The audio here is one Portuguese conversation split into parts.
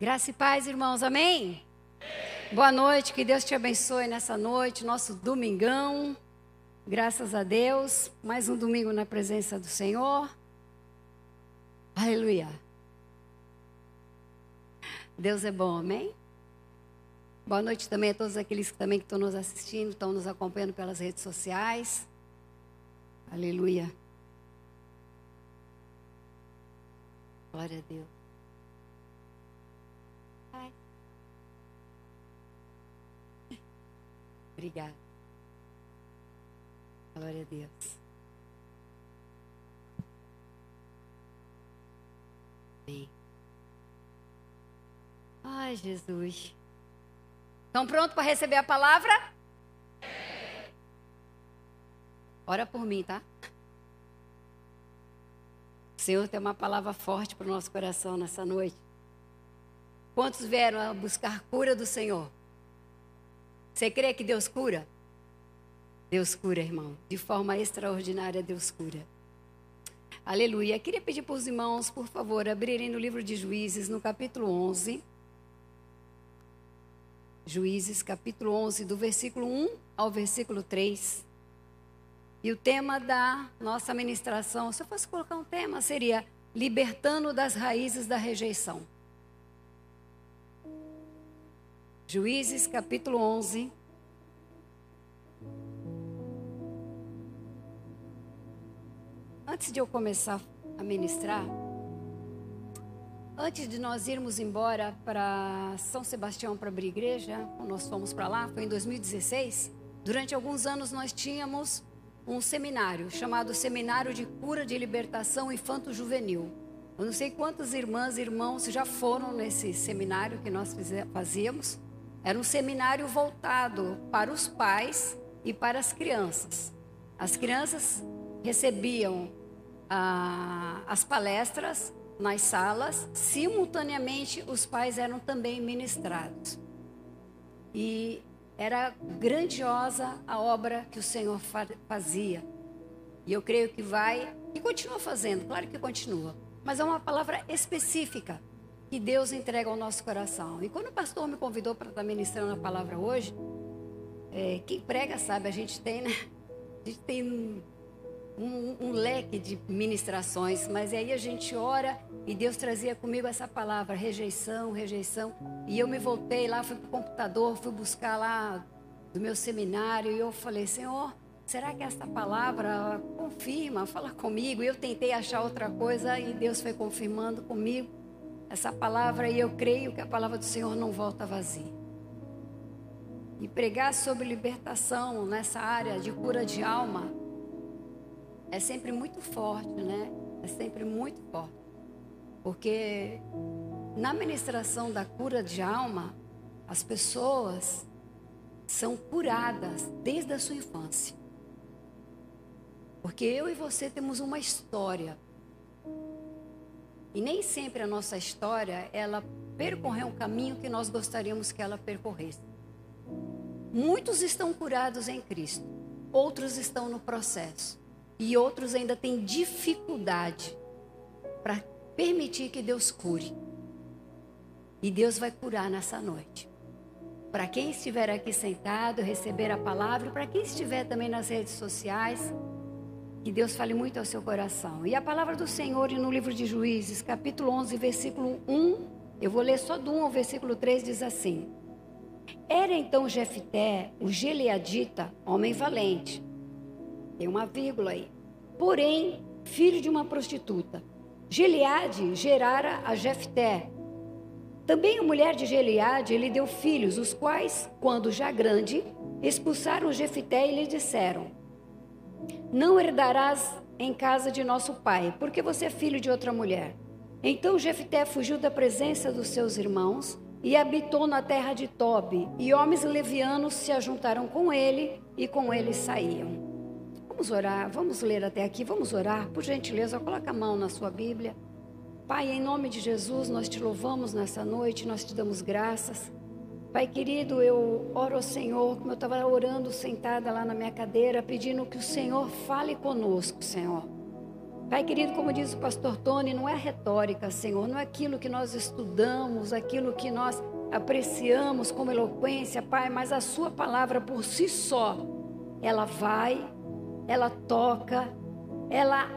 Graça e paz, irmãos, amém? Boa noite, que Deus te abençoe nessa noite, nosso domingão. Graças a Deus, mais um domingo na presença do Senhor. Aleluia. Deus é bom, amém? Boa noite também a todos aqueles que também estão nos assistindo, estão nos acompanhando pelas redes sociais. Aleluia. Glória a Deus. Obrigada. Glória a Deus. Amém. Ai, Jesus. Estão prontos para receber a palavra? Ora por mim, tá? O Senhor tem uma palavra forte para o nosso coração nessa noite. Quantos vieram a buscar cura do Senhor? Você crê que Deus cura? Deus cura, irmão. De forma extraordinária, Deus cura. Aleluia. Queria pedir para os irmãos, por favor, abrirem no livro de Juízes, no capítulo 11. Juízes, capítulo 11, do versículo 1 ao versículo 3. E o tema da nossa ministração, se eu fosse colocar um tema, seria Libertando das Raízes da Rejeição. Juízes, capítulo 11. Antes de eu começar a ministrar, Antes de nós irmos embora para São Sebastião para abrir igreja, nós fomos para lá, foi em 2016. Durante alguns anos nós tínhamos um seminário chamado Seminário de Cura de Libertação Infanto-Juvenil. Eu não sei quantas irmãs e irmãos já foram nesse seminário que nós fazíamos. Era um seminário voltado para os pais e para as crianças. As crianças recebiam ah, as palestras nas salas, simultaneamente os pais eram também ministrados. E era grandiosa a obra que o Senhor fazia. E eu creio que vai, e continua fazendo, claro que continua. Mas é uma palavra específica que Deus entrega ao nosso coração. E quando o pastor me convidou para estar ministrando a palavra hoje, é, quem prega sabe, a gente tem, né? A gente tem um, um, leque de ministrações, mas aí a gente ora e Deus trazia comigo essa palavra, rejeição, rejeição. E eu me voltei lá, fui para o computador, fui buscar lá do meu seminário e eu falei, Senhor, será que essa palavra confirma, fala comigo? E eu tentei achar outra coisa e Deus foi confirmando comigo essa palavra e eu creio que a palavra do Senhor não volta vazia. E pregar sobre libertação nessa área de cura de alma é sempre muito forte, né? É sempre muito forte. Porque na ministração da cura de alma, as pessoas são curadas desde a sua infância. Porque eu e você temos uma história. E nem sempre a nossa história, ela percorreu um caminho que nós gostaríamos que ela percorresse. Muitos estão curados em Cristo, outros estão no processo e outros ainda têm dificuldade para permitir que Deus cure. E Deus vai curar nessa noite. Para quem estiver aqui sentado, receber a palavra, para quem estiver também nas redes sociais, que Deus fale muito ao seu coração. E a palavra do Senhor no livro de Juízes, capítulo 11, versículo 1, eu vou ler só do 1 ao versículo 3, diz assim: Era então Jefté, o Gileadita, homem valente, tem uma vírgula aí. Porém, filho de uma prostituta. Gileade gerara a Jefté. Também a mulher de Gileade lhe deu filhos, os quais, quando já grande, expulsaram Jefté e lhe disseram: Não herdarás em casa de nosso pai, porque você é filho de outra mulher. Então Jefté fugiu da presença dos seus irmãos e habitou na terra de Tobi, e homens levianos se ajuntaram com ele e com ele saíam. Vamos orar, vamos ler até aqui, vamos orar. Por gentileza, coloca a mão na sua Bíblia. Pai, em nome de Jesus, nós te louvamos nessa noite, nós te damos graças. Pai querido, eu oro ao Senhor, como eu estava orando sentada lá na minha cadeira, pedindo que o Senhor fale conosco, Senhor. Pai querido, como diz o pastor Tony, não é retórica, Senhor, não é aquilo que nós estudamos, aquilo que nós apreciamos como eloquência, Pai, mas a Sua palavra por si só, ela vai, ela toca, ela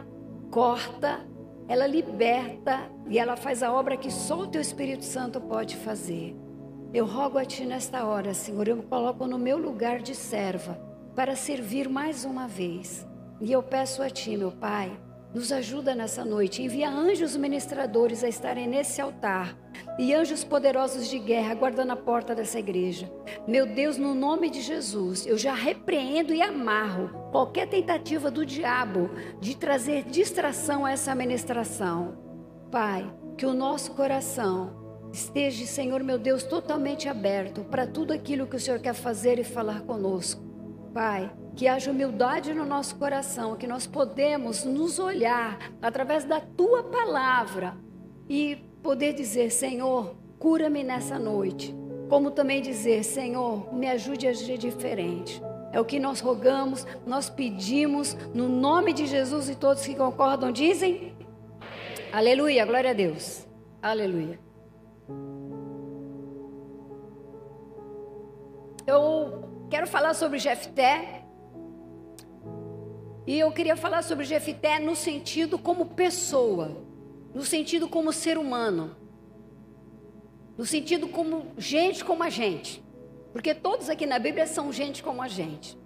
corta, ela liberta e ela faz a obra que só o Teu Espírito Santo pode fazer. Eu rogo a Ti nesta hora, Senhor, eu me coloco no meu lugar de serva para servir mais uma vez. E eu peço a Ti, meu Pai, nos ajuda nessa noite. Envia anjos ministradores a estarem nesse altar e anjos poderosos de guerra guardando a porta dessa igreja. Meu Deus, no nome de Jesus, eu já repreendo e amarro qualquer tentativa do diabo de trazer distração a essa ministração. Pai, que o nosso coração esteja, Senhor meu Deus, totalmente aberto para tudo aquilo que o Senhor quer fazer e falar conosco. Pai, que haja humildade no nosso coração, que nós podemos nos olhar através da tua palavra e poder dizer: Senhor, cura-me nessa noite. Como também dizer: Senhor, me ajude a agir diferente. É o que nós rogamos, nós pedimos, no nome de Jesus e todos que concordam dizem: Aleluia, glória a Deus. Aleluia. Eu quero falar sobre Jefté, e eu queria falar sobre Jefité no sentido como pessoa, no sentido como ser humano, no sentido como gente como a gente. Porque todos aqui na Bíblia são gente como a gente.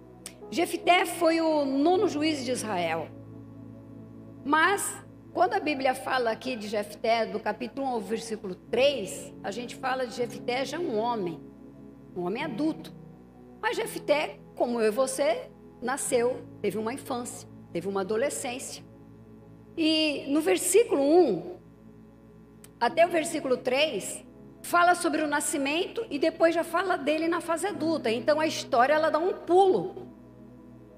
Jefité foi o nono juiz de Israel. Mas, quando a Bíblia fala aqui de Jefté, do capítulo 1 ao versículo 3, a gente fala de Jefté já um homem, um homem adulto. Mas Jefté, como eu e você, nasceu, teve uma infância, teve uma adolescência. E no versículo 1 até o versículo 3 fala sobre o nascimento e depois já fala dele na fase adulta. Então a história ela dá um pulo,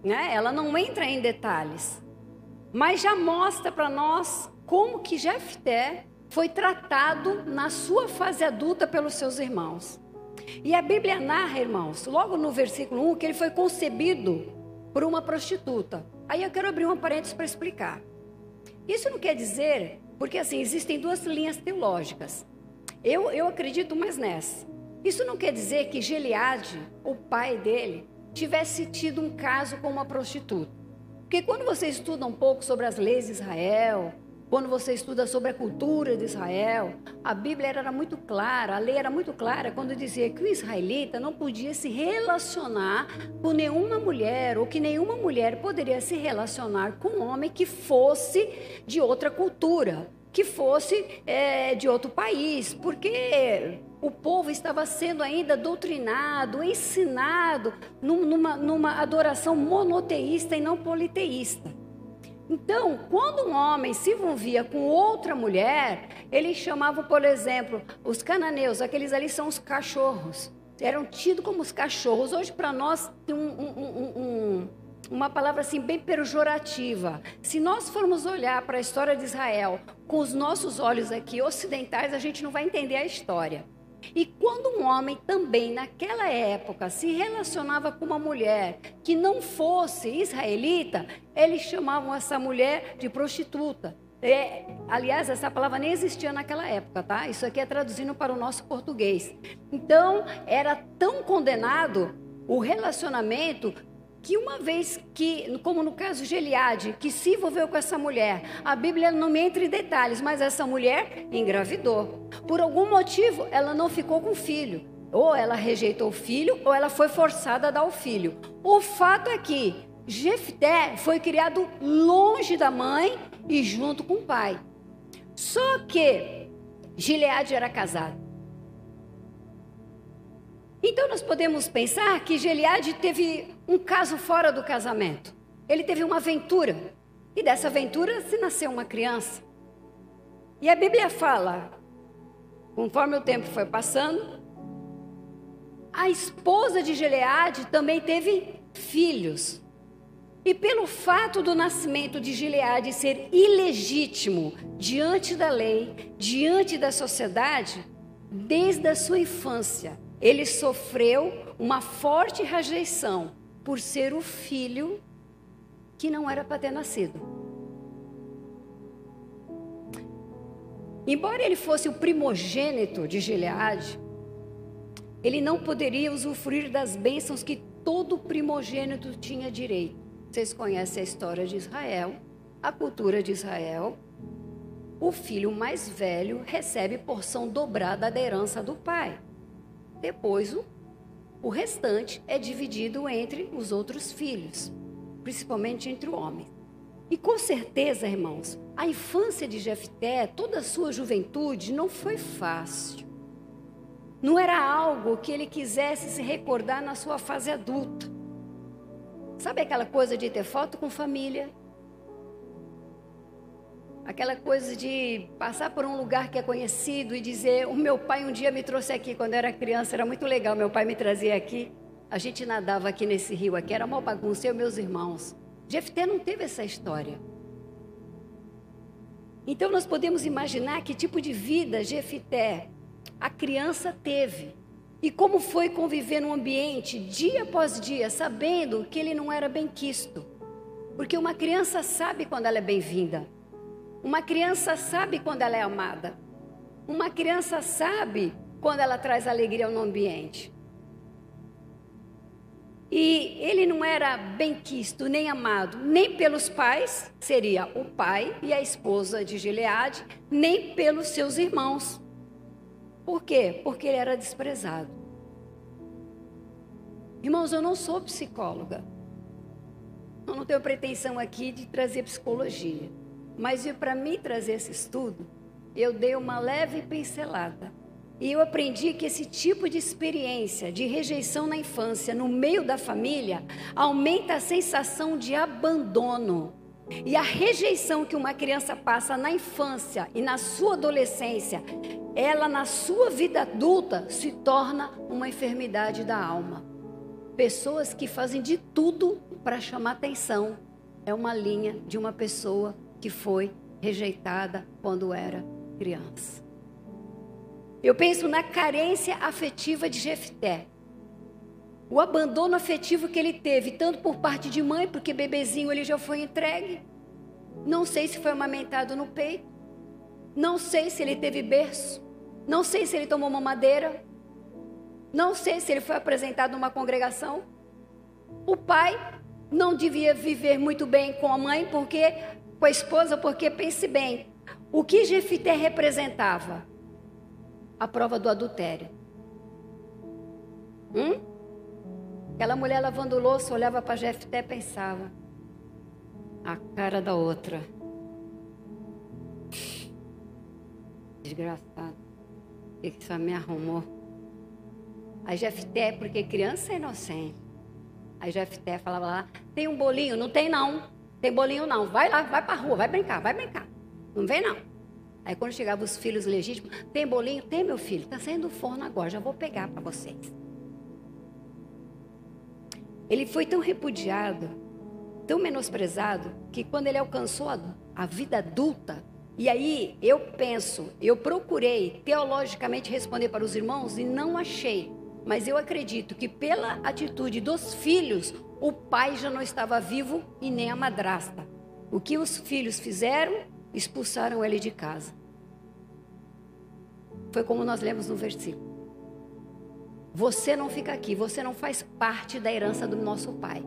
né? Ela não entra em detalhes, mas já mostra para nós como que Jefté foi tratado na sua fase adulta pelos seus irmãos. E a Bíblia narra, irmãos, logo no versículo 1, que ele foi concebido por uma prostituta. Aí eu quero abrir um parênteses para explicar. Isso não quer dizer, porque assim, existem duas linhas teológicas. Eu, eu acredito mais nessa. Isso não quer dizer que Geliade, o pai dele, tivesse tido um caso com uma prostituta. Porque quando você estuda um pouco sobre as leis de Israel, quando você estuda sobre a cultura de Israel, a Bíblia era muito clara, a lei era muito clara quando dizia que o israelita não podia se relacionar com nenhuma mulher, ou que nenhuma mulher poderia se relacionar com um homem que fosse de outra cultura, que fosse é, de outro país, porque o povo estava sendo ainda doutrinado, ensinado numa, numa adoração monoteísta e não politeísta. Então, quando um homem se envolvia com outra mulher, eles chamavam, por exemplo, os cananeus, aqueles ali são os cachorros. Eram tidos como os cachorros. Hoje, para nós, tem um, um, um, uma palavra assim bem pejorativa. Se nós formos olhar para a história de Israel com os nossos olhos aqui ocidentais, a gente não vai entender a história. E quando um homem também naquela época se relacionava com uma mulher que não fosse israelita, eles chamavam essa mulher de prostituta. É, aliás, essa palavra nem existia naquela época, tá? Isso aqui é traduzindo para o nosso português. Então, era tão condenado o relacionamento que uma vez que, como no caso de Eliade, que se envolveu com essa mulher, a Bíblia não me entra em detalhes, mas essa mulher engravidou. Por algum motivo, ela não ficou com o filho. Ou ela rejeitou o filho, ou ela foi forçada a dar o filho. O fato é que Jefté foi criado longe da mãe e junto com o pai. Só que Gileade era casado. Então nós podemos pensar que Gileade teve um caso fora do casamento. Ele teve uma aventura. E dessa aventura se nasceu uma criança. E a Bíblia fala, conforme o tempo foi passando, a esposa de Gileade também teve filhos. E pelo fato do nascimento de Gileade ser ilegítimo diante da lei, diante da sociedade, desde a sua infância, ele sofreu uma forte rejeição por ser o filho que não era para ter nascido. Embora ele fosse o primogênito de Gileade, ele não poderia usufruir das bênçãos que todo primogênito tinha direito. Vocês conhecem a história de Israel, a cultura de Israel. O filho mais velho recebe porção dobrada da herança do pai. Depois, o, o restante é dividido entre os outros filhos, principalmente entre o homem. E com certeza, irmãos, a infância de Jefté, toda a sua juventude, não foi fácil. Não era algo que ele quisesse se recordar na sua fase adulta. Sabe aquela coisa de ter foto com família? Aquela coisa de passar por um lugar que é conhecido e dizer: O meu pai um dia me trouxe aqui quando eu era criança, era muito legal. Meu pai me trazia aqui. A gente nadava aqui nesse rio aqui, era uma bagunça, eu e meus irmãos. Jefté não teve essa história. Então nós podemos imaginar que tipo de vida Jefté, a criança, teve. E como foi conviver num ambiente dia após dia, sabendo que ele não era bem quisto. Porque uma criança sabe quando ela é bem-vinda. Uma criança sabe quando ela é amada. Uma criança sabe quando ela traz alegria no ambiente. E ele não era bem-quisto nem amado, nem pelos pais, seria o pai e a esposa de Gileade, nem pelos seus irmãos. Por quê? Porque ele era desprezado. Irmãos, eu não sou psicóloga. Eu não tenho pretensão aqui de trazer psicologia. Mas para mim trazer esse estudo, eu dei uma leve pincelada. E eu aprendi que esse tipo de experiência de rejeição na infância, no meio da família, aumenta a sensação de abandono. E a rejeição que uma criança passa na infância e na sua adolescência, ela na sua vida adulta se torna uma enfermidade da alma. Pessoas que fazem de tudo para chamar atenção. É uma linha de uma pessoa que foi rejeitada quando era criança. Eu penso na carência afetiva de Jefté. O abandono afetivo que ele teve, tanto por parte de mãe, porque bebezinho ele já foi entregue. Não sei se foi amamentado no peito. Não sei se ele teve berço. Não sei se ele tomou uma madeira. Não sei se ele foi apresentado numa congregação. O pai não devia viver muito bem com a mãe, porque com a esposa, porque pense bem, o que Jefité representava? a prova do adultério. Hum? Aquela mulher lavando louça olhava para Jefté e pensava: a cara da outra. Desgraçado. O que isso me arrumou? A Jefté, porque criança é inocente. Aí Jefté falava lá: tem um bolinho? Não tem não. Tem bolinho não. Vai lá, vai para rua, vai brincar, vai brincar. Não vem não. Aí quando chegavam os filhos legítimos, tem bolinho? Tem, meu filho. Está saindo do forno agora, já vou pegar para vocês. Ele foi tão repudiado, tão menosprezado, que quando ele alcançou a, a vida adulta, e aí eu penso, eu procurei teologicamente responder para os irmãos e não achei. Mas eu acredito que pela atitude dos filhos, o pai já não estava vivo e nem a madrasta. O que os filhos fizeram? expulsaram ele de casa. Foi como nós lemos no versículo. Você não fica aqui, você não faz parte da herança do nosso pai.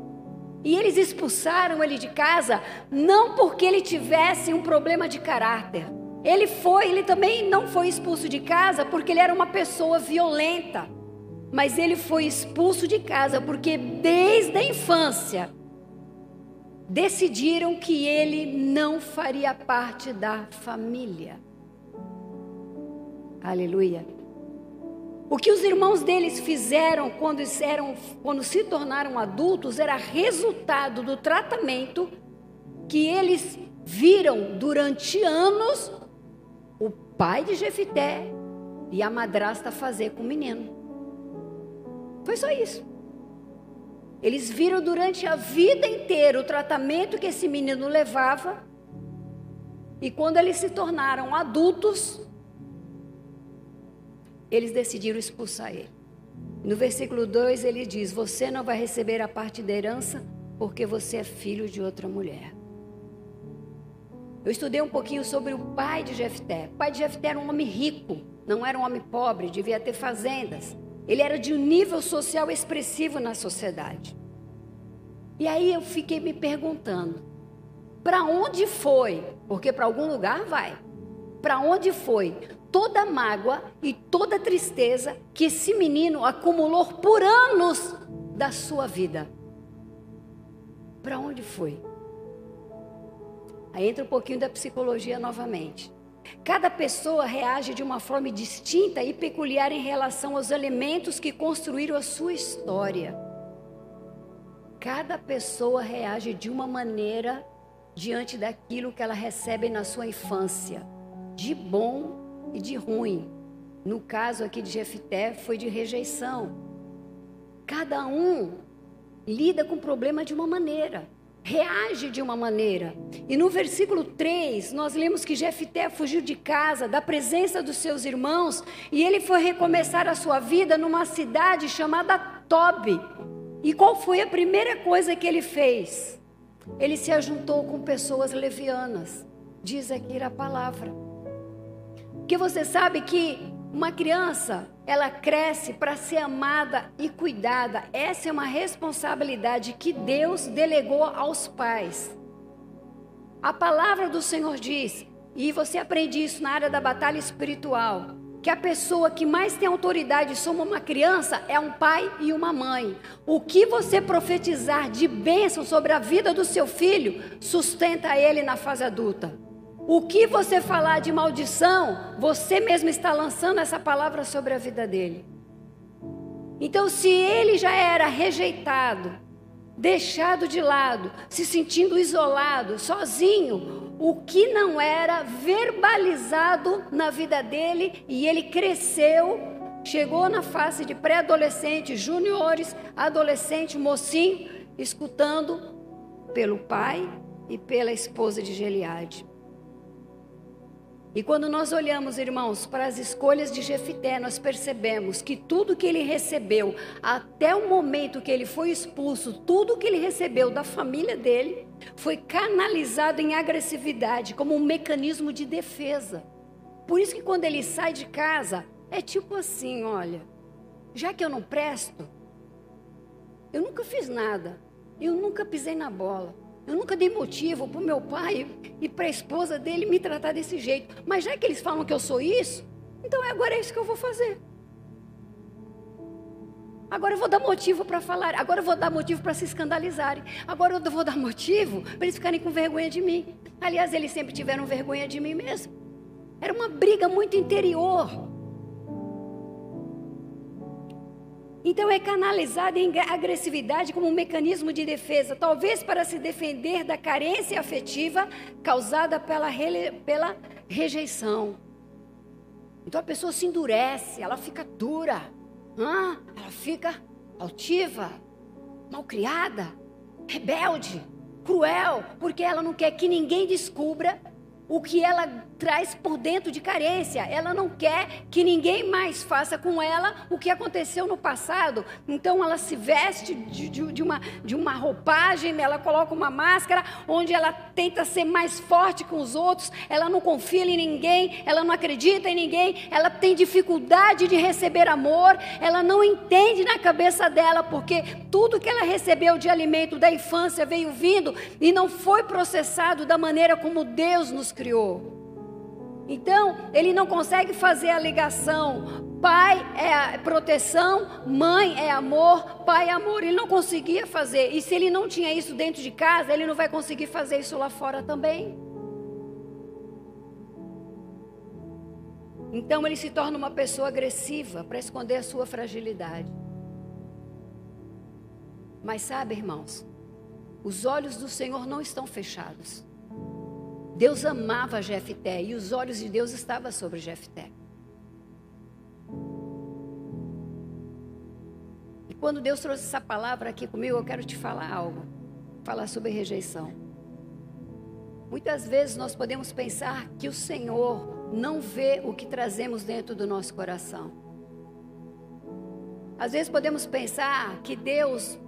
E eles expulsaram ele de casa não porque ele tivesse um problema de caráter. Ele foi, ele também não foi expulso de casa porque ele era uma pessoa violenta. Mas ele foi expulso de casa porque desde a infância decidiram que ele não faria parte da família. Aleluia. O que os irmãos deles fizeram quando, eram, quando se tornaram adultos era resultado do tratamento que eles viram durante anos o pai de Jefité e a madrasta fazer com o menino. Foi só isso. Eles viram durante a vida inteira o tratamento que esse menino levava. E quando eles se tornaram adultos, eles decidiram expulsar ele. No versículo 2 ele diz: Você não vai receber a parte da herança porque você é filho de outra mulher. Eu estudei um pouquinho sobre o pai de Jefté. O pai de Jefté era um homem rico, não era um homem pobre, devia ter fazendas. Ele era de um nível social expressivo na sociedade. E aí eu fiquei me perguntando: para onde foi? Porque para algum lugar vai. Para onde foi toda mágoa e toda tristeza que esse menino acumulou por anos da sua vida? Para onde foi? Aí entra um pouquinho da psicologia novamente. Cada pessoa reage de uma forma distinta e peculiar em relação aos elementos que construíram a sua história. Cada pessoa reage de uma maneira diante daquilo que ela recebe na sua infância, de bom e de ruim. No caso aqui de Jefté, foi de rejeição. Cada um lida com o problema de uma maneira reage de uma maneira. E no versículo 3, nós lemos que Jefté fugiu de casa, da presença dos seus irmãos, e ele foi recomeçar a sua vida numa cidade chamada Tobi. E qual foi a primeira coisa que ele fez? Ele se ajuntou com pessoas levianas. Diz aqui a palavra. Porque você sabe que uma criança, ela cresce para ser amada e cuidada. Essa é uma responsabilidade que Deus delegou aos pais. A palavra do Senhor diz, e você aprende isso na área da batalha espiritual, que a pessoa que mais tem autoridade sobre uma criança é um pai e uma mãe. O que você profetizar de bênção sobre a vida do seu filho sustenta ele na fase adulta. O que você falar de maldição, você mesmo está lançando essa palavra sobre a vida dele. Então, se ele já era rejeitado, deixado de lado, se sentindo isolado, sozinho, o que não era verbalizado na vida dele e ele cresceu, chegou na fase de pré-adolescente, juniores, adolescente, mocinho, escutando pelo pai e pela esposa de Geliade. E quando nós olhamos, irmãos, para as escolhas de Jefité, nós percebemos que tudo que ele recebeu, até o momento que ele foi expulso, tudo que ele recebeu da família dele, foi canalizado em agressividade, como um mecanismo de defesa. Por isso que quando ele sai de casa, é tipo assim: olha, já que eu não presto, eu nunca fiz nada, eu nunca pisei na bola. Eu nunca dei motivo para o meu pai e para a esposa dele me tratar desse jeito. Mas já que eles falam que eu sou isso, então agora é isso que eu vou fazer. Agora eu vou dar motivo para falar. Agora eu vou dar motivo para se escandalizarem. Agora eu vou dar motivo para eles ficarem com vergonha de mim. Aliás, eles sempre tiveram vergonha de mim mesmo. Era uma briga muito interior. Então é canalizada em agressividade como um mecanismo de defesa, talvez para se defender da carência afetiva causada pela, pela rejeição. Então a pessoa se endurece, ela fica dura, ela fica altiva, malcriada, rebelde, cruel, porque ela não quer que ninguém descubra o que ela traz por dentro de carência. Ela não quer que ninguém mais faça com ela o que aconteceu no passado. Então ela se veste de, de, de, uma, de uma roupagem, ela coloca uma máscara onde ela tenta ser mais forte com os outros. Ela não confia em ninguém, ela não acredita em ninguém, ela tem dificuldade de receber amor, ela não entende na cabeça dela porque tudo que ela recebeu de alimento da infância veio vindo e não foi processado da maneira como Deus nos criou. Então, ele não consegue fazer a ligação. Pai é proteção, mãe é amor, pai é amor. Ele não conseguia fazer. E se ele não tinha isso dentro de casa, ele não vai conseguir fazer isso lá fora também. Então ele se torna uma pessoa agressiva para esconder a sua fragilidade. Mas sabe, irmãos, os olhos do Senhor não estão fechados. Deus amava Jefté e os olhos de Deus estavam sobre Jefté. E quando Deus trouxe essa palavra aqui comigo, eu quero te falar algo. Falar sobre rejeição. Muitas vezes nós podemos pensar que o Senhor não vê o que trazemos dentro do nosso coração. Às vezes podemos pensar que Deus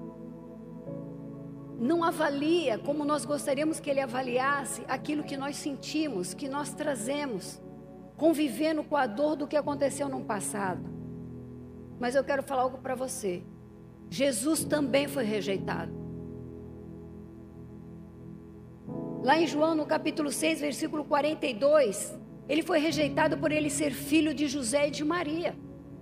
não avalia como nós gostaríamos que ele avaliasse aquilo que nós sentimos, que nós trazemos, convivendo com a dor do que aconteceu no passado. Mas eu quero falar algo para você. Jesus também foi rejeitado. Lá em João, no capítulo 6, versículo 42, ele foi rejeitado por ele ser filho de José e de Maria.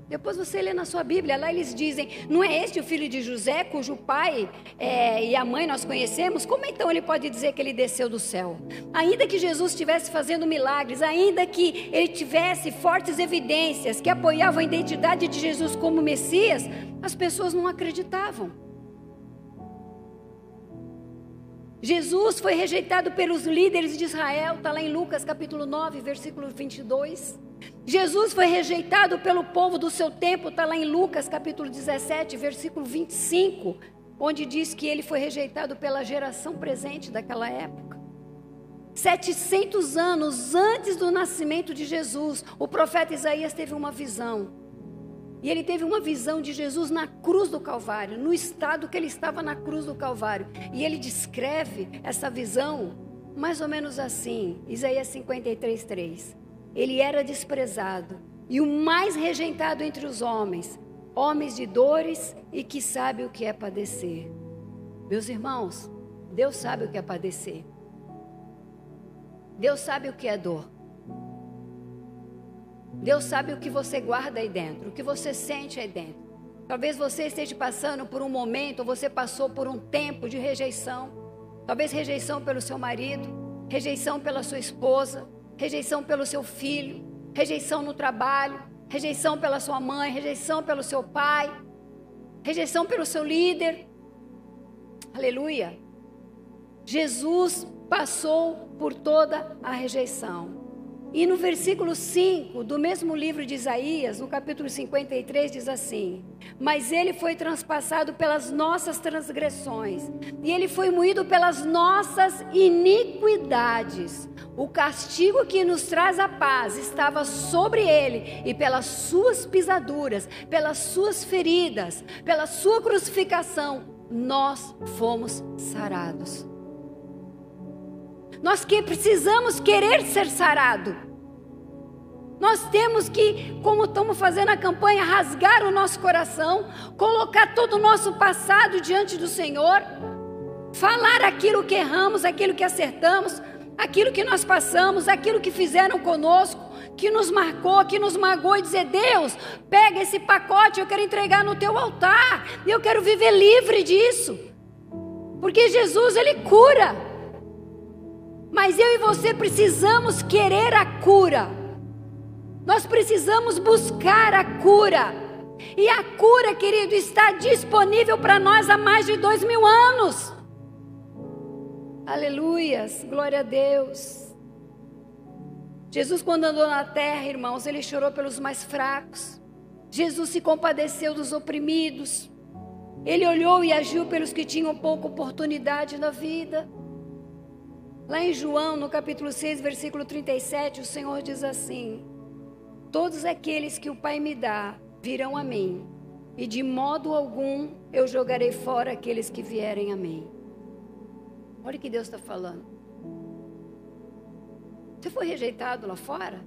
Depois você lê na sua Bíblia, lá eles dizem: não é este o filho de José, cujo pai é, e a mãe nós conhecemos? Como então ele pode dizer que ele desceu do céu? Ainda que Jesus estivesse fazendo milagres, ainda que ele tivesse fortes evidências que apoiavam a identidade de Jesus como Messias, as pessoas não acreditavam. Jesus foi rejeitado pelos líderes de Israel, está lá em Lucas capítulo 9, versículo 22. Jesus foi rejeitado pelo povo do seu tempo, está lá em Lucas capítulo 17, versículo 25, onde diz que ele foi rejeitado pela geração presente daquela época. 700 anos antes do nascimento de Jesus, o profeta Isaías teve uma visão. E ele teve uma visão de Jesus na cruz do Calvário, no estado que ele estava na cruz do Calvário. E ele descreve essa visão mais ou menos assim, Isaías 53, 3. Ele era desprezado e o mais rejeitado entre os homens, homens de dores e que sabe o que é padecer. Meus irmãos, Deus sabe o que é padecer. Deus sabe o que é dor. Deus sabe o que você guarda aí dentro, o que você sente aí dentro. Talvez você esteja passando por um momento, ou você passou por um tempo de rejeição. Talvez rejeição pelo seu marido, rejeição pela sua esposa, rejeição pelo seu filho, rejeição no trabalho, rejeição pela sua mãe, rejeição pelo seu pai, rejeição pelo seu líder. Aleluia. Jesus passou por toda a rejeição. E no versículo 5 do mesmo livro de Isaías, no capítulo 53, diz assim: Mas ele foi transpassado pelas nossas transgressões, e ele foi moído pelas nossas iniquidades. O castigo que nos traz a paz estava sobre ele, e pelas suas pisaduras, pelas suas feridas, pela sua crucificação, nós fomos sarados. Nós que precisamos querer ser sarado. Nós temos que, como estamos fazendo a campanha, rasgar o nosso coração, colocar todo o nosso passado diante do Senhor, falar aquilo que erramos, aquilo que acertamos, aquilo que nós passamos, aquilo que fizeram conosco, que nos marcou, que nos magoou, e dizer: Deus, pega esse pacote, eu quero entregar no teu altar, eu quero viver livre disso, porque Jesus, Ele cura. Mas eu e você precisamos querer a cura. Nós precisamos buscar a cura. E a cura, querido, está disponível para nós há mais de dois mil anos. Aleluias, glória a Deus. Jesus, quando andou na terra, irmãos, ele chorou pelos mais fracos. Jesus se compadeceu dos oprimidos. Ele olhou e agiu pelos que tinham pouca oportunidade na vida. Lá em João, no capítulo 6, versículo 37, o Senhor diz assim: Todos aqueles que o Pai me dá virão a mim, e de modo algum eu jogarei fora aqueles que vierem a mim. Olha o que Deus está falando. Você foi rejeitado lá fora?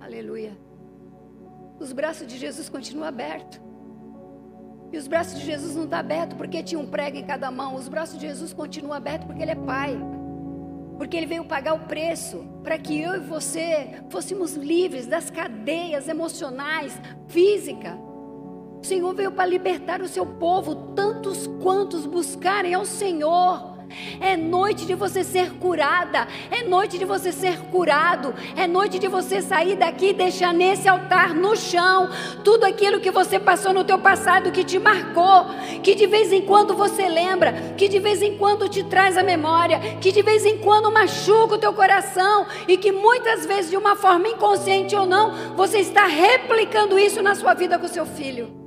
Aleluia. Os braços de Jesus continuam abertos. E os braços de Jesus não estão tá abertos porque tinha um prego em cada mão. Os braços de Jesus continuam abertos porque Ele é Pai. Porque Ele veio pagar o preço para que eu e você fôssemos livres das cadeias emocionais, física. O Senhor veio para libertar o seu povo, tantos quantos buscarem ao Senhor. É noite de você ser curada. É noite de você ser curado. É noite de você sair daqui e deixar nesse altar, no chão, tudo aquilo que você passou no teu passado que te marcou, que de vez em quando você lembra, que de vez em quando te traz a memória, que de vez em quando machuca o teu coração e que muitas vezes de uma forma inconsciente ou não, você está replicando isso na sua vida com seu filho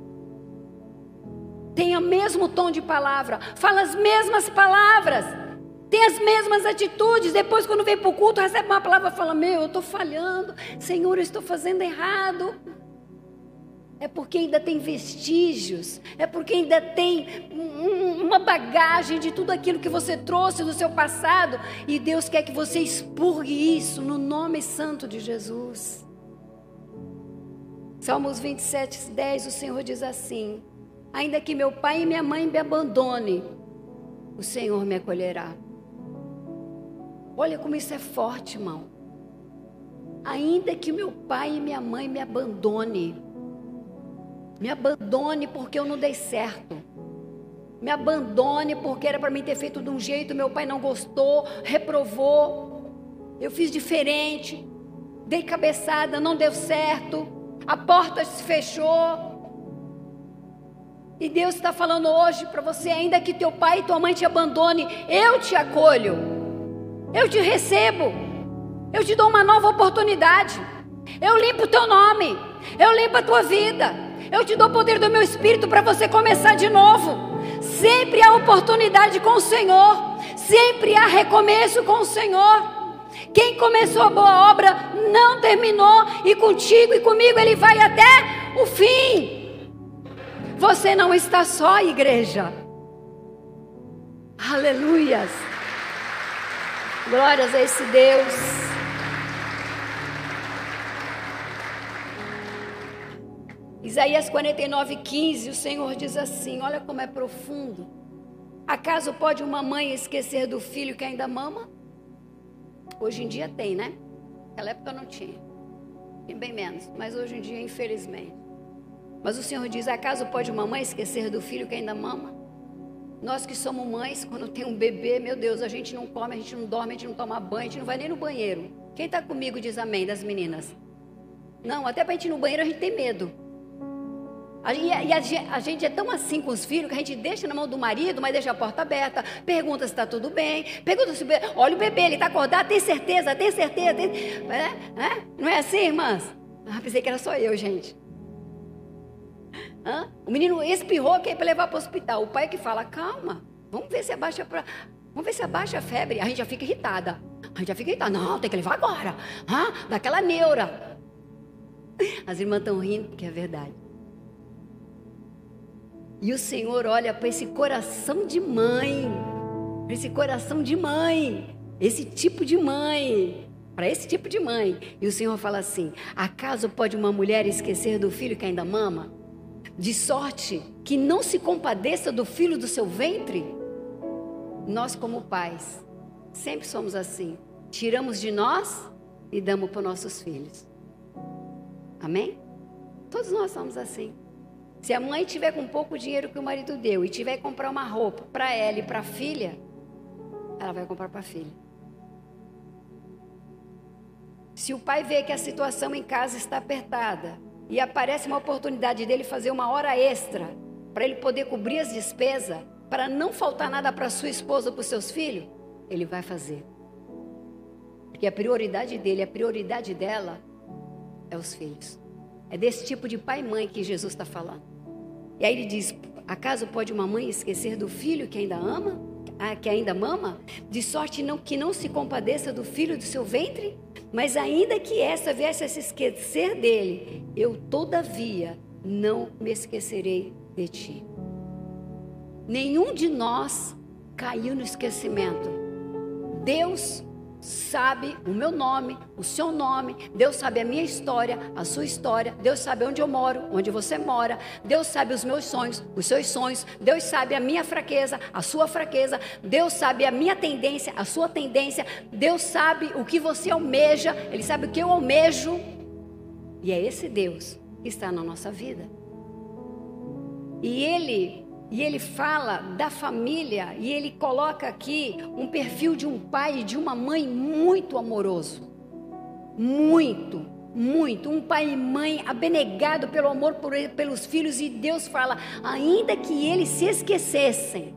tem o mesmo tom de palavra, fala as mesmas palavras, tem as mesmas atitudes. Depois, quando vem para o culto, recebe uma palavra e fala: Meu, eu estou falhando, Senhor, eu estou fazendo errado. é porque ainda tem vestígios, é porque ainda tem um, uma bagagem de tudo aquilo que você trouxe do seu passado e Deus quer que você expurgue isso no nome santo de Jesus. Salmos 27, 10, o Senhor diz assim: Ainda que meu pai e minha mãe me abandone, o Senhor me acolherá. Olha como isso é forte, irmão. Ainda que meu pai e minha mãe me abandone, me abandone porque eu não dei certo. Me abandone porque era para mim ter feito de um jeito, meu pai não gostou, reprovou. Eu fiz diferente. Dei cabeçada, não deu certo. A porta se fechou. E Deus está falando hoje para você, ainda que teu pai e tua mãe te abandone, eu te acolho. Eu te recebo. Eu te dou uma nova oportunidade. Eu limpo o teu nome. Eu limpo a tua vida. Eu te dou o poder do meu espírito para você começar de novo. Sempre há oportunidade com o Senhor. Sempre há recomeço com o Senhor. Quem começou a boa obra não terminou, e contigo e comigo ele vai até o fim. Você não está só, igreja. Aleluias. Glórias a esse Deus. Isaías 49, 15, o Senhor diz assim: Olha como é profundo. Acaso pode uma mãe esquecer do filho que ainda mama? Hoje em dia tem, né? Naquela época não tinha. Tem bem menos, mas hoje em dia, infelizmente. Mas o Senhor diz: Acaso pode uma mãe esquecer do filho que ainda mama? Nós que somos mães, quando tem um bebê, meu Deus, a gente não come, a gente não dorme, a gente não toma banho, a gente não vai nem no banheiro. Quem está comigo diz amém das meninas? Não, até para a gente ir no banheiro a gente tem medo. E a, a, gente é tão assim com os filhos que a gente deixa na mão do marido, mas deixa a porta aberta, pergunta se está tudo bem, pergunta se olha o bebê, ele está acordado, tem certeza, tem certeza, tem... É? É? não é assim, irmãs? Ah, pensei que era só eu, gente. Hã? O menino espirrou que é para levar para o hospital. O pai que fala, calma, vamos ver se abaixa para. Vamos ver se abaixa a febre. A gente já fica irritada. A gente já fica irritada. Não, tem que levar agora. Hã? Daquela neura. As irmãs estão rindo, porque é verdade. E o Senhor olha para esse coração de mãe, esse coração de mãe, esse tipo de mãe, para esse tipo de mãe. E o Senhor fala assim: acaso pode uma mulher esquecer do filho que ainda mama? De sorte que não se compadeça do filho do seu ventre? Nós, como pais, sempre somos assim. Tiramos de nós e damos para os nossos filhos. Amém? Todos nós somos assim. Se a mãe tiver com pouco dinheiro que o marido deu e tiver que comprar uma roupa para ela e para a filha, ela vai comprar para a filha. Se o pai vê que a situação em casa está apertada e aparece uma oportunidade dele fazer uma hora extra para ele poder cobrir as despesas, para não faltar nada para sua esposa ou para os seus filhos, ele vai fazer. Porque a prioridade dele, a prioridade dela é os filhos. É desse tipo de pai e mãe que Jesus está falando. E aí ele diz: acaso pode uma mãe esquecer do filho que ainda ama? Que ainda mama? De sorte não, que não se compadeça do filho do seu ventre? Mas ainda que essa viesse a se esquecer dele, eu todavia não me esquecerei de ti. Nenhum de nós caiu no esquecimento. Deus sabe o meu nome, o seu nome, Deus sabe a minha história, a sua história, Deus sabe onde eu moro, onde você mora, Deus sabe os meus sonhos, os seus sonhos, Deus sabe a minha fraqueza, a sua fraqueza, Deus sabe a minha tendência, a sua tendência, Deus sabe o que você almeja, Ele sabe o que eu almejo, e é esse Deus que está na nossa vida. E Ele e ele fala da família e ele coloca aqui um perfil de um pai e de uma mãe muito amoroso. Muito, muito. Um pai e mãe abnegado pelo amor por, pelos filhos e Deus fala, ainda que eles se esquecessem.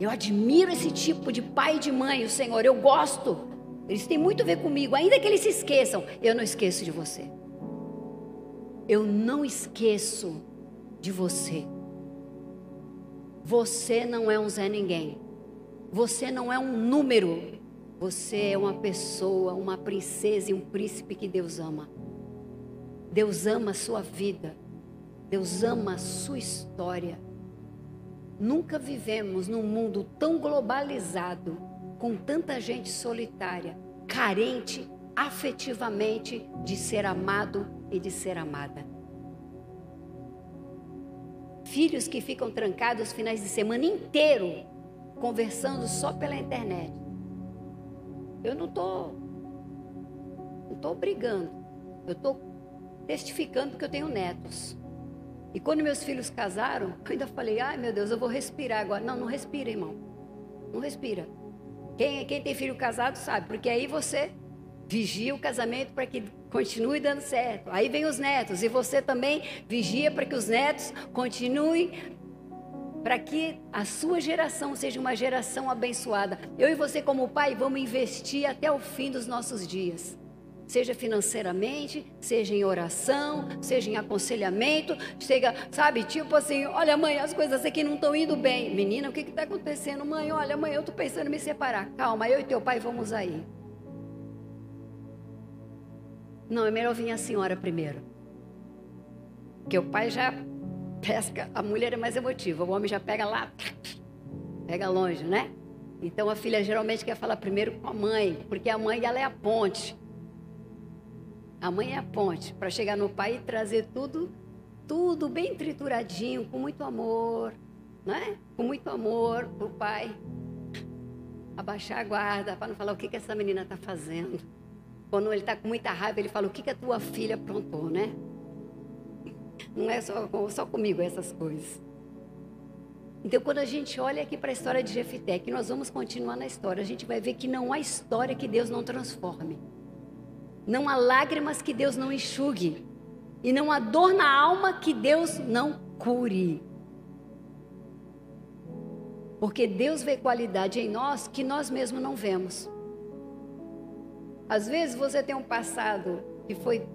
Eu admiro esse tipo de pai e de mãe, o Senhor, eu gosto. Eles têm muito a ver comigo, ainda que eles se esqueçam, eu não esqueço de você. Eu não esqueço de você. Você não é um Zé Ninguém. Você não é um número. Você é uma pessoa, uma princesa e um príncipe que Deus ama. Deus ama a sua vida. Deus ama a sua história. Nunca vivemos num mundo tão globalizado, com tanta gente solitária, carente afetivamente de ser amado e de ser amada. Filhos que ficam trancados os finais de semana inteiro conversando só pela internet. Eu não estou não tô brigando. Eu estou testificando que eu tenho netos. E quando meus filhos casaram, eu ainda falei, ai meu Deus, eu vou respirar agora. Não, não respira, irmão. Não respira. Quem, quem tem filho casado sabe, porque aí você vigia o casamento para que continue dando certo. Aí vem os netos, e você também vigia para que os netos continuem, para que a sua geração seja uma geração abençoada. Eu e você, como pai, vamos investir até o fim dos nossos dias. Seja financeiramente, seja em oração, seja em aconselhamento, seja, sabe, tipo assim, olha mãe, as coisas aqui não estão indo bem. Menina, o que está acontecendo? Mãe, olha mãe, eu estou pensando em me separar. Calma, eu e teu pai vamos aí. Não, é melhor vir a senhora primeiro. Porque o pai já pesca, a mulher é mais emotiva, o homem já pega lá, pega longe, né? Então a filha geralmente quer falar primeiro com a mãe, porque a mãe ela é a ponte. A mãe é a ponte para chegar no pai e trazer tudo, tudo bem trituradinho, com muito amor, né? Com muito amor para o pai. Abaixar a guarda para não falar o que, que essa menina está fazendo. Quando ele está com muita raiva, ele fala o que, que a tua filha aprontou, né? Não é só, só comigo essas coisas. Então, quando a gente olha aqui para a história de Jefité, que nós vamos continuar na história, a gente vai ver que não há história que Deus não transforme. Não há lágrimas que Deus não enxugue. E não há dor na alma que Deus não cure. Porque Deus vê qualidade em nós que nós mesmos não vemos. Às vezes você tem um passado que foi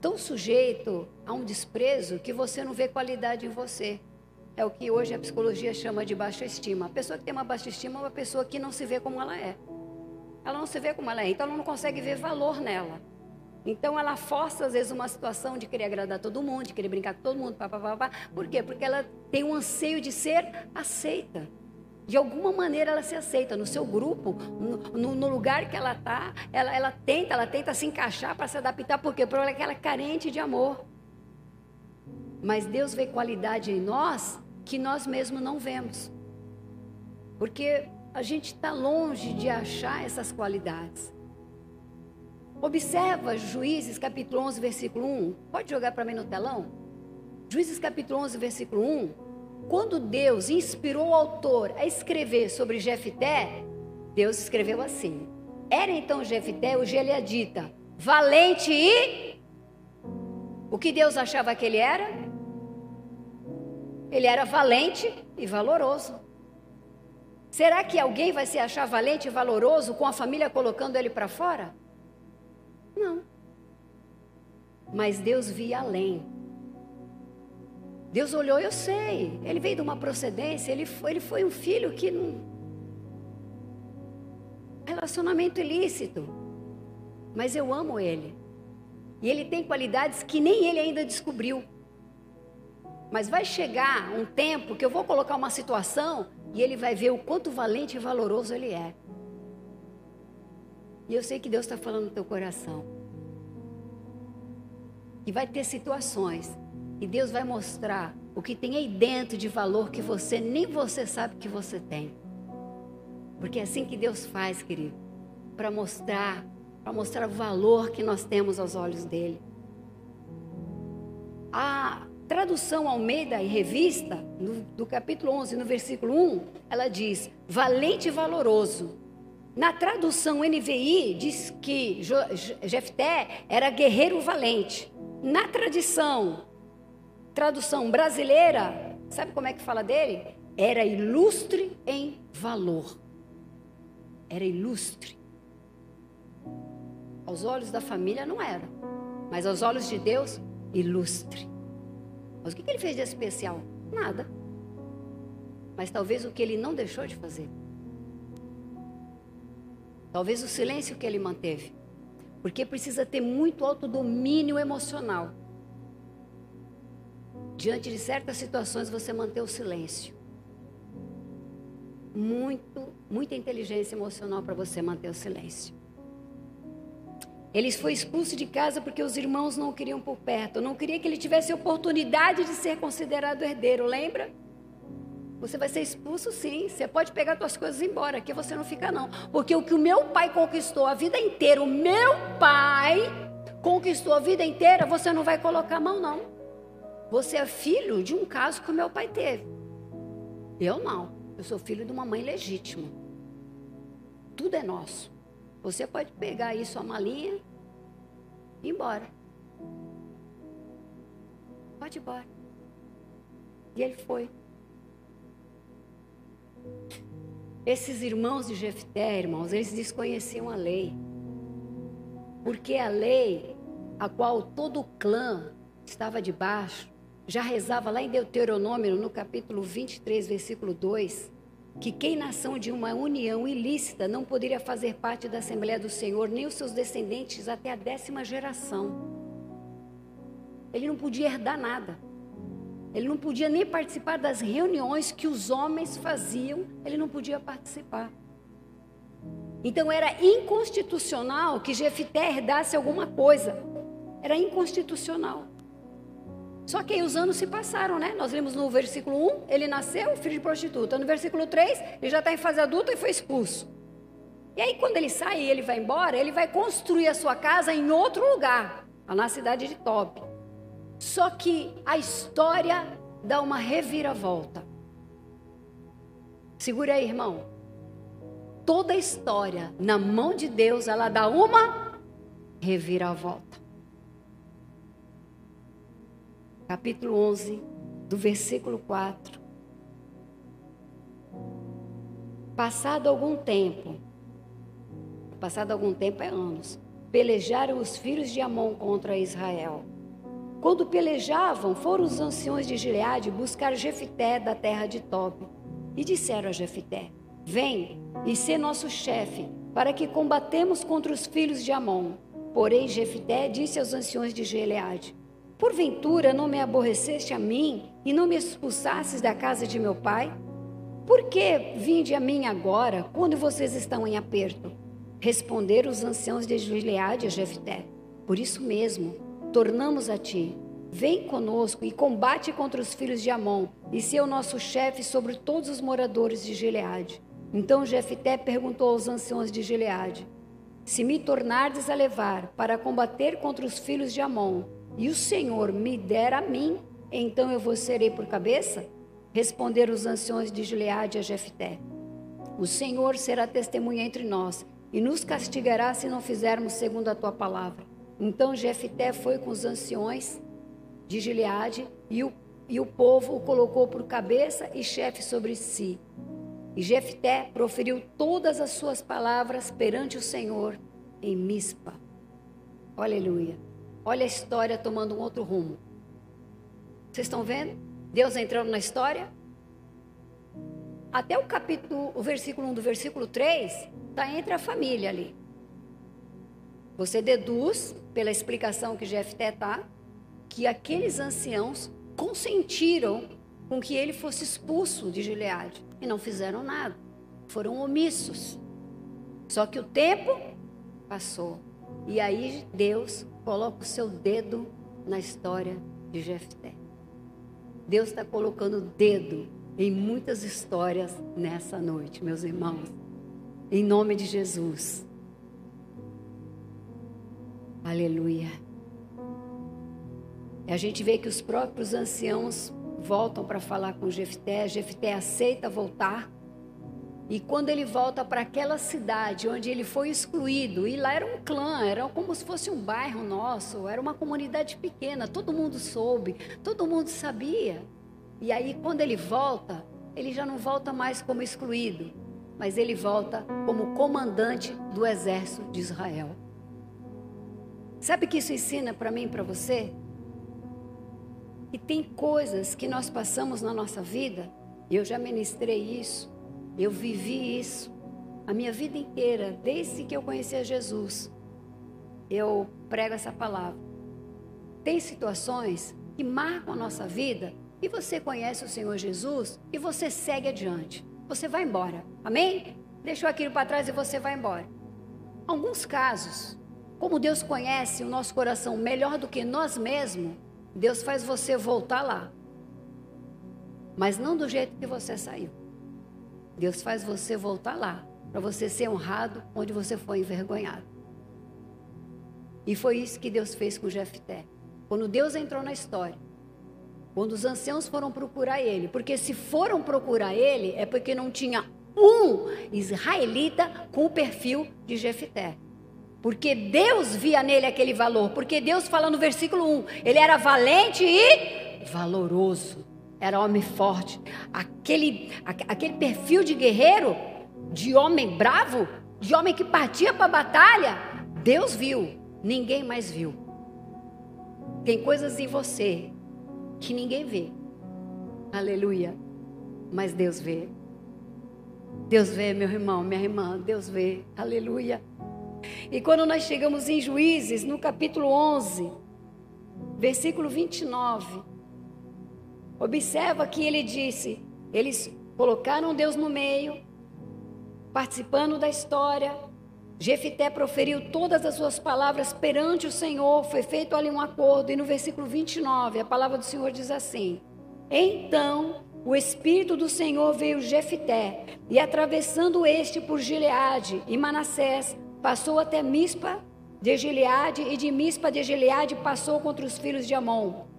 tão sujeito a um desprezo que você não vê qualidade em você. É o que hoje a psicologia chama de baixa estima. A pessoa que tem uma baixa estima é uma pessoa que não se vê como ela é. Ela não se vê como ela é, então ela não consegue ver valor nela. Então ela força às vezes uma situação de querer agradar todo mundo, de querer brincar com todo mundo, pá, pá, pá, pá. Por quê? Porque ela tem um anseio de ser aceita. De alguma maneira ela se aceita no seu grupo, no, no lugar que ela está, ela, ela tenta, ela tenta se encaixar para se adaptar, por quê? Porque ela é carente de amor. Mas Deus vê qualidade em nós que nós mesmos não vemos. Porque a gente está longe de achar essas qualidades. Observa Juízes capítulo 11, versículo 1. Pode jogar para mim no telão? Juízes capítulo 11, versículo 1. Quando Deus inspirou o autor a escrever sobre Jefté, Deus escreveu assim: Era então Jefté o Gileadita, valente e o que Deus achava que ele era? Ele era valente e valoroso. Será que alguém vai se achar valente e valoroso com a família colocando ele para fora? Não. Mas Deus via além. Deus olhou, eu sei. Ele veio de uma procedência, ele foi, ele foi um filho que não. Relacionamento ilícito. Mas eu amo ele. E ele tem qualidades que nem ele ainda descobriu. Mas vai chegar um tempo que eu vou colocar uma situação e ele vai ver o quanto valente e valoroso ele é. E eu sei que Deus está falando no teu coração. E vai ter situações. E Deus vai mostrar o que tem aí dentro de valor que você nem você sabe que você tem. Porque é assim que Deus faz, querido. Para mostrar, para mostrar o valor que nós temos aos olhos dele. Ah, tradução Almeida e Revista, no, do capítulo 11, no versículo 1, ela diz: valente e valoroso. Na tradução NVI, diz que Jefté era guerreiro valente. Na tradição, tradução brasileira, sabe como é que fala dele? Era ilustre em valor. Era ilustre. Aos olhos da família não era, mas aos olhos de Deus, ilustre. Mas o que ele fez de especial? Nada. Mas talvez o que ele não deixou de fazer. Talvez o silêncio que ele manteve. Porque precisa ter muito autodomínio emocional diante de certas situações, você manter o silêncio. Muito, muita inteligência emocional para você manter o silêncio. Ele foi expulso de casa porque os irmãos não o queriam por perto, não queria que ele tivesse oportunidade de ser considerado herdeiro, lembra? Você vai ser expulso sim. Você pode pegar suas coisas e ir embora. Aqui você não fica não. Porque o que o meu pai conquistou a vida inteira, o meu pai conquistou a vida inteira, você não vai colocar a mão não. Você é filho de um caso que o meu pai teve. Eu não. Eu sou filho de uma mãe legítima. Tudo é nosso. Você pode pegar aí sua malinha e ir embora. Pode ir embora. E ele foi. Esses irmãos de Jefté, irmãos, eles desconheciam a lei. Porque a lei, a qual todo o clã estava debaixo, já rezava lá em Deuteronômio, no capítulo 23, versículo 2, que quem nação de uma união ilícita não poderia fazer parte da Assembleia do Senhor, nem os seus descendentes até a décima geração. Ele não podia herdar nada. Ele não podia nem participar das reuniões que os homens faziam, ele não podia participar. Então era inconstitucional que Jefité herdasse alguma coisa. Era inconstitucional. Só que aí os anos se passaram, né? Nós lemos no versículo 1, ele nasceu filho de prostituta. No versículo 3, ele já está em fase adulta e foi expulso. E aí quando ele sai e ele vai embora, ele vai construir a sua casa em outro lugar, na cidade de Tob. Só que a história dá uma reviravolta. Segura aí, irmão. Toda história na mão de Deus, ela dá uma reviravolta. Capítulo 11, do versículo 4. Passado algum tempo, passado algum tempo é anos, pelejaram os filhos de Amon contra Israel. Quando pelejavam, foram os anciões de Gileade buscar Jefité da terra de Tob. E disseram a Jefité: Vem e sê nosso chefe, para que combatemos contra os filhos de Amon. Porém, Jefité disse aos anciões de Gileade: Porventura não me aborreceste a mim e não me expulsastes da casa de meu pai? Por que vinde a mim agora, quando vocês estão em aperto? Responderam os anciãos de Gileade a Jefté: Por isso mesmo, tornamos a ti. Vem conosco e combate contra os filhos de Amon, e se o nosso chefe sobre todos os moradores de Gileade. Então Jefté perguntou aos anciãos de Gileade: Se me tornardes a levar para combater contra os filhos de Amon, e o Senhor me der a mim, então eu vos serei por cabeça? Responderam os anciãos de Gileade a Jefté: O Senhor será testemunha entre nós e nos castigará se não fizermos segundo a tua palavra. Então Jefté foi com os anciões de Gileade e o, e o povo o colocou por cabeça e chefe sobre si. E Jefté proferiu todas as suas palavras perante o Senhor em Mispa. Aleluia. Olha a história tomando um outro rumo. Vocês estão vendo? Deus entrando na história? Até o capítulo, o versículo 1 do versículo 3, está entre a família ali. Você deduz, pela explicação que Jefté está, que aqueles anciãos consentiram com que ele fosse expulso de Gileade e não fizeram nada. Foram omissos. Só que o tempo passou. E aí Deus coloca o seu dedo na história de Jefté. Deus está colocando o dedo em muitas histórias nessa noite, meus irmãos. Em nome de Jesus. Aleluia. A gente vê que os próprios anciãos voltam para falar com Jefté, Jefté aceita voltar. E quando ele volta para aquela cidade onde ele foi excluído, e lá era um clã, era como se fosse um bairro nosso, era uma comunidade pequena, todo mundo soube, todo mundo sabia. E aí quando ele volta, ele já não volta mais como excluído, mas ele volta como comandante do exército de Israel. Sabe o que isso ensina para mim e para você? E tem coisas que nós passamos na nossa vida, eu já ministrei isso, eu vivi isso, a minha vida inteira, desde que eu conheci a Jesus, eu prego essa palavra. Tem situações que marcam a nossa vida e você conhece o Senhor Jesus e você segue adiante. Você vai embora. Amém? Deixou aquilo para trás e você vai embora. Alguns casos, como Deus conhece o nosso coração melhor do que nós mesmos, Deus faz você voltar lá. Mas não do jeito que você saiu. Deus faz você voltar lá, para você ser honrado onde você foi envergonhado. E foi isso que Deus fez com Jefté. Quando Deus entrou na história, quando os anciãos foram procurar ele, porque se foram procurar ele é porque não tinha um israelita com o perfil de Jefté. Porque Deus via nele aquele valor, porque Deus fala no versículo 1, ele era valente e valoroso, era homem forte. Aquele, aquele perfil de guerreiro, de homem bravo, de homem que partia para a batalha, Deus viu, ninguém mais viu. Tem coisas em você que ninguém vê. Aleluia. Mas Deus vê. Deus vê, meu irmão, minha irmã, Deus vê. Aleluia. E quando nós chegamos em Juízes, no capítulo 11, versículo 29, observa que ele disse: eles colocaram Deus no meio, participando da história, Jefité proferiu todas as suas palavras perante o Senhor, foi feito ali um acordo, e no versículo 29, a palavra do Senhor diz assim: Então o Espírito do Senhor veio Jefité, e atravessando este por Gileade e Manassés, passou até Mispa de Gileade, e de Mispa de Gileade passou contra os filhos de Amon.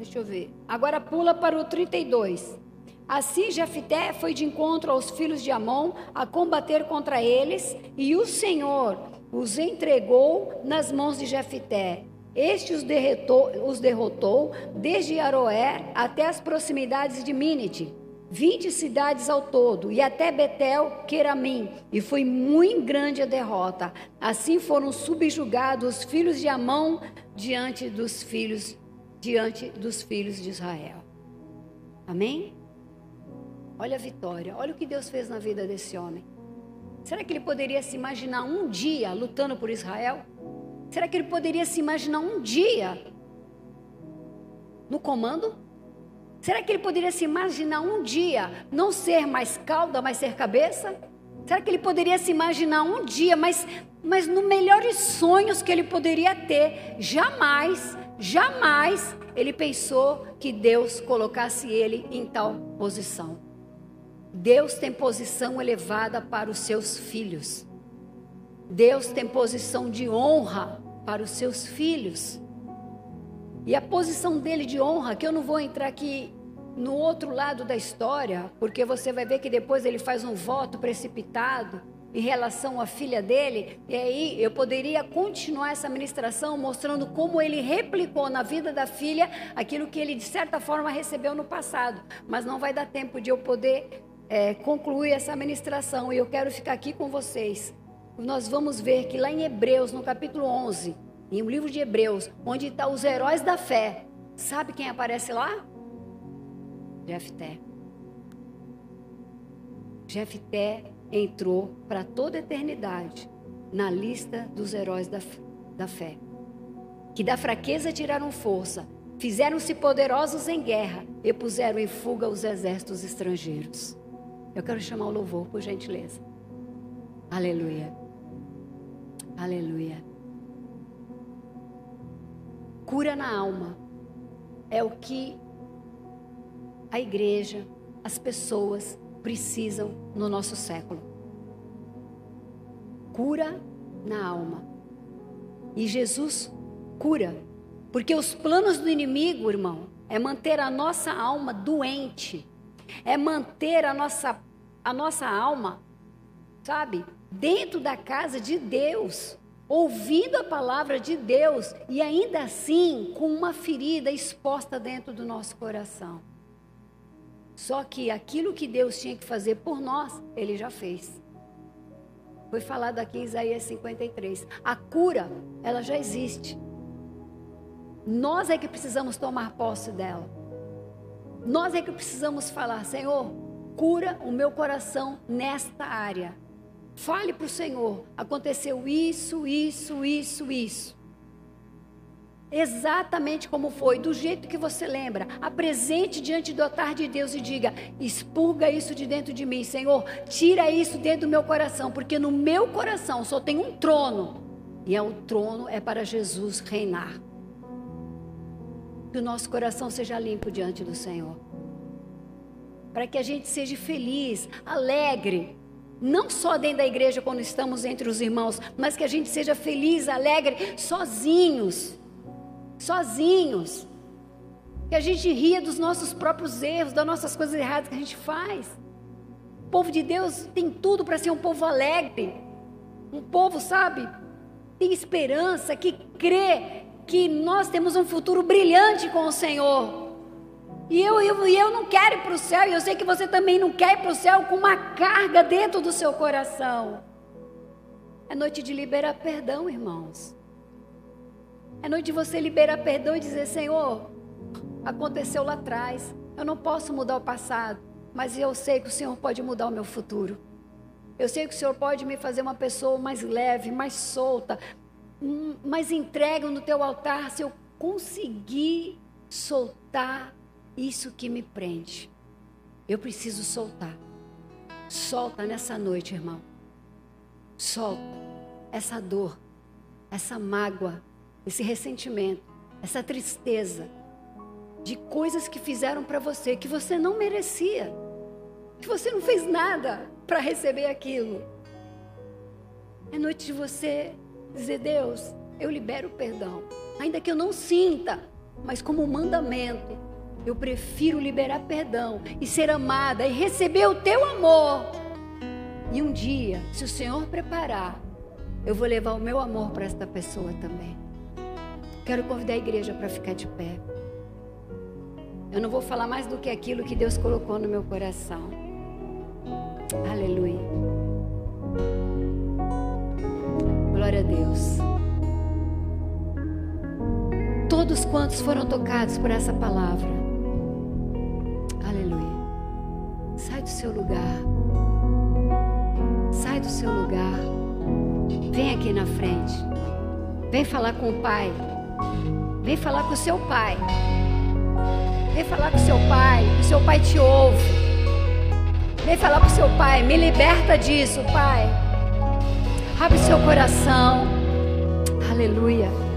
Deixa eu ver. Agora pula para o 32. Assim Jefité foi de encontro aos filhos de Amon a combater contra eles, e o Senhor os entregou nas mãos de Jefité. Este os derrotou, os derrotou desde Aroer até as proximidades de Minite, vinte cidades ao todo, e até Betel, Queramim, e foi muito grande a derrota. Assim foram subjugados os filhos de Amon diante dos filhos diante dos filhos de Israel. Amém? Olha a vitória, olha o que Deus fez na vida desse homem. Será que ele poderia se imaginar um dia lutando por Israel? Será que ele poderia se imaginar um dia no comando? Será que ele poderia se imaginar um dia não ser mais cauda, mas ser cabeça? Será que ele poderia se imaginar um dia, mas, mas no melhores sonhos que ele poderia ter, jamais, jamais ele pensou que Deus colocasse ele em tal posição. Deus tem posição elevada para os seus filhos. Deus tem posição de honra para os seus filhos. E a posição dele de honra, que eu não vou entrar aqui no outro lado da história, porque você vai ver que depois ele faz um voto precipitado em relação à filha dele, e aí eu poderia continuar essa ministração mostrando como ele replicou na vida da filha aquilo que ele de certa forma recebeu no passado, mas não vai dar tempo de eu poder é, concluir essa ministração e eu quero ficar aqui com vocês. Nós vamos ver que lá em Hebreus, no capítulo 11, em um livro de Hebreus, onde estão tá os heróis da fé, sabe quem aparece lá? Jefté. Jefté entrou para toda a eternidade na lista dos heróis da, da fé, que da fraqueza tiraram força, fizeram-se poderosos em guerra e puseram em fuga os exércitos estrangeiros. Eu quero chamar o louvor, por gentileza. Aleluia. Aleluia. Cura na alma é o que a igreja, as pessoas precisam no nosso século. Cura na alma. E Jesus cura, porque os planos do inimigo, irmão, é manter a nossa alma doente é manter a nossa, a nossa alma, sabe, dentro da casa de Deus, ouvindo a palavra de Deus e ainda assim com uma ferida exposta dentro do nosso coração. Só que aquilo que Deus tinha que fazer por nós, Ele já fez. Foi falado aqui em Isaías 53. A cura, ela já existe. Nós é que precisamos tomar posse dela. Nós é que precisamos falar, Senhor, cura o meu coração nesta área. Fale para o Senhor, aconteceu isso, isso, isso, isso. Exatamente como foi, do jeito que você lembra. Apresente diante do altar de Deus e diga: expurga isso de dentro de mim, Senhor. Tira isso dentro do meu coração, porque no meu coração só tem um trono. E é o trono é para Jesus reinar. Que o nosso coração seja limpo diante do Senhor. Para que a gente seja feliz, alegre, não só dentro da igreja quando estamos entre os irmãos, mas que a gente seja feliz, alegre, sozinhos. Sozinhos. Que a gente ria dos nossos próprios erros, das nossas coisas erradas que a gente faz. O povo de Deus tem tudo para ser um povo alegre. Um povo, sabe, tem esperança, que crê que nós temos um futuro brilhante com o Senhor. E eu, eu, eu não quero ir para o céu, e eu sei que você também não quer ir para o céu com uma carga dentro do seu coração. É noite de liberar perdão, irmãos. É noite de você liberar perdão e dizer: Senhor, aconteceu lá atrás, eu não posso mudar o passado, mas eu sei que o Senhor pode mudar o meu futuro. Eu sei que o Senhor pode me fazer uma pessoa mais leve, mais solta, hum, mais entregue no teu altar, se eu conseguir soltar isso que me prende. Eu preciso soltar. Solta nessa noite, irmão. Solta essa dor, essa mágoa, esse ressentimento, essa tristeza de coisas que fizeram para você que você não merecia, que você não fez nada para receber aquilo. É noite de você dizer: Deus, eu libero o perdão, ainda que eu não sinta, mas como mandamento eu prefiro liberar perdão e ser amada e receber o teu amor. E um dia, se o Senhor preparar, eu vou levar o meu amor para esta pessoa também. Quero convidar a igreja para ficar de pé. Eu não vou falar mais do que aquilo que Deus colocou no meu coração. Aleluia. Glória a Deus. Todos quantos foram tocados por essa palavra, Sai do seu lugar. Sai do seu lugar. Vem aqui na frente. Vem falar com o Pai. Vem falar com o seu Pai. Vem falar com o seu Pai. O seu Pai te ouve. Vem falar com o seu Pai. Me liberta disso, Pai. Abre seu coração. Aleluia.